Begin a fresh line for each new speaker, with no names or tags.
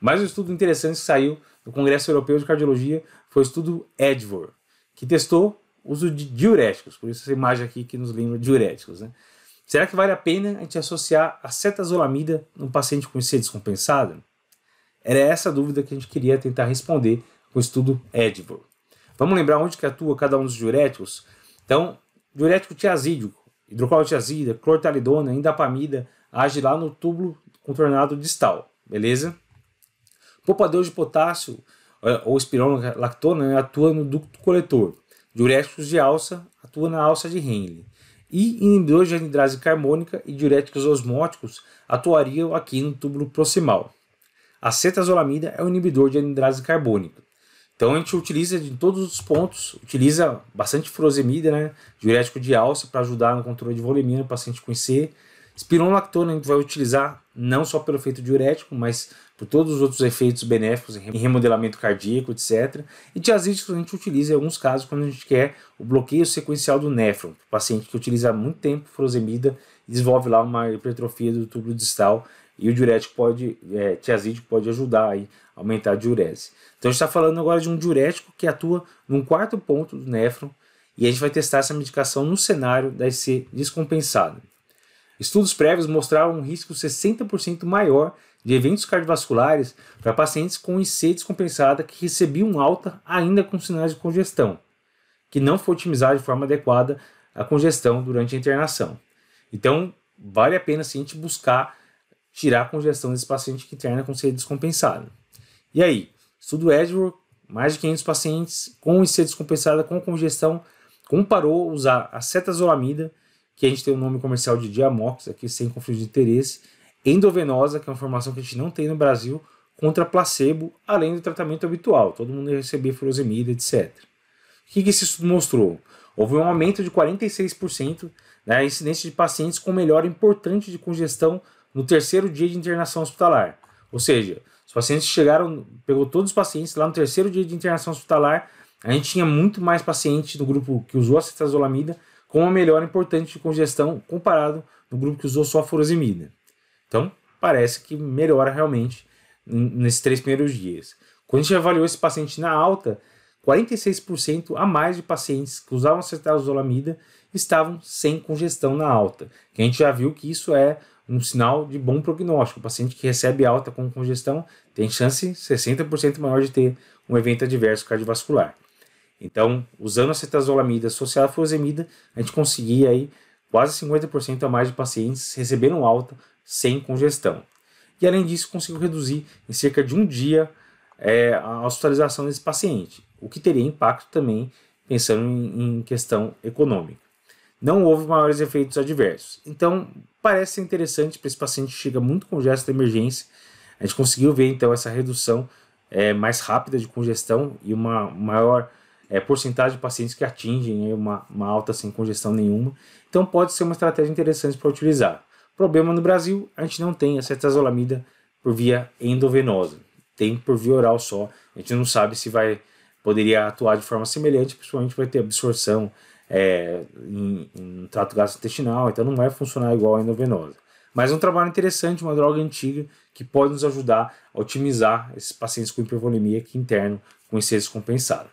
Mais um estudo interessante que saiu do Congresso Europeu de Cardiologia foi o estudo EDVOR, que testou o uso de diuréticos, por isso essa imagem aqui que nos lembra diuréticos. Né? Será que vale a pena a gente associar a cetazolamida num paciente com IC descompensado? Era essa a dúvida que a gente queria tentar responder com o estudo EDVOR. Vamos lembrar onde que atua cada um dos diuréticos? Então, diurético tiazídico, hidroclorotiazida, clortalidona, indapamida, age lá no túbulo contornado distal, beleza? Poupador de potássio eh, ou espironolactona né, atua no ducto coletor. Diuréticos de alça atua na alça de Henle. E inibidores de anidrase carbônica e diuréticos osmóticos atuariam aqui no túbulo proximal. A cetazolamida é um inibidor de anidrase carbônica. Então a gente utiliza em todos os pontos, utiliza bastante furosemida, né, diurético de alça para ajudar no controle de volemia no paciente com IC. Spironolactona a gente vai utilizar não só pelo efeito diurético, mas por todos os outros efeitos benéficos em remodelamento cardíaco, etc. E tiazídicos a gente utiliza em alguns casos quando a gente quer o bloqueio sequencial do néfron, o paciente que utiliza há muito tempo furosemida desenvolve lá uma hipertrofia do túbulo distal e o diurético pode, é, tiazídico pode ajudar aí a aumentar a diurese. Então a gente está falando agora de um diurético que atua num quarto ponto do néfron e a gente vai testar essa medicação no cenário da IC descompensada. Estudos prévios mostraram um risco 60% maior de eventos cardiovasculares para pacientes com IC descompensada que recebiam alta ainda com sinais de congestão, que não foi otimizada de forma adequada a congestão durante a internação. Então, vale a pena sim a gente buscar tirar a congestão desse paciente que interna com IC descompensada. E aí, estudo Edward, mais de 500 pacientes com IC descompensada com congestão, comparou usar a cetazolamida, que a gente tem o nome comercial de Diamox, aqui sem conflito de interesse, endovenosa, que é uma formação que a gente não tem no Brasil, contra placebo, além do tratamento habitual. Todo mundo ia receber furosemida, etc. O que, que esse estudo mostrou? Houve um aumento de 46% na incidência de pacientes com melhora importante de congestão no terceiro dia de internação hospitalar. Ou seja, os pacientes chegaram, pegou todos os pacientes lá no terceiro dia de internação hospitalar, a gente tinha muito mais pacientes no grupo que usou a cetazolamida com uma melhora importante de congestão comparado no grupo que usou só furosemida. Então, parece que melhora realmente nesses três primeiros dias. Quando a gente avaliou esse paciente na alta, 46% a mais de pacientes que usavam acetazolamida estavam sem congestão na alta. Que a gente já viu que isso é um sinal de bom prognóstico. O paciente que recebe alta com congestão tem chance 60% maior de ter um evento adverso cardiovascular. Então, usando acetazolamida associada à furosemida, a gente conseguia aí quase 50% a mais de pacientes recebendo alta sem congestão. E além disso, conseguiu reduzir em cerca de um dia é, a hospitalização desse paciente, o que teria impacto também pensando em, em questão econômica. Não houve maiores efeitos adversos. Então, parece ser interessante para esse paciente que chega muito congesto da emergência. A gente conseguiu ver então essa redução é, mais rápida de congestão e uma maior é, porcentagem de pacientes que atingem uma, uma alta sem congestão nenhuma. Então, pode ser uma estratégia interessante para utilizar. Problema no Brasil, a gente não tem a cetazolamida por via endovenosa, tem por via oral só. A gente não sabe se vai poderia atuar de forma semelhante, principalmente vai ter absorção é, em, em trato gastrointestinal, então não vai funcionar igual a endovenosa. Mas é um trabalho interessante, uma droga antiga que pode nos ajudar a otimizar esses pacientes com hipervolemia que interno com IC descompensado.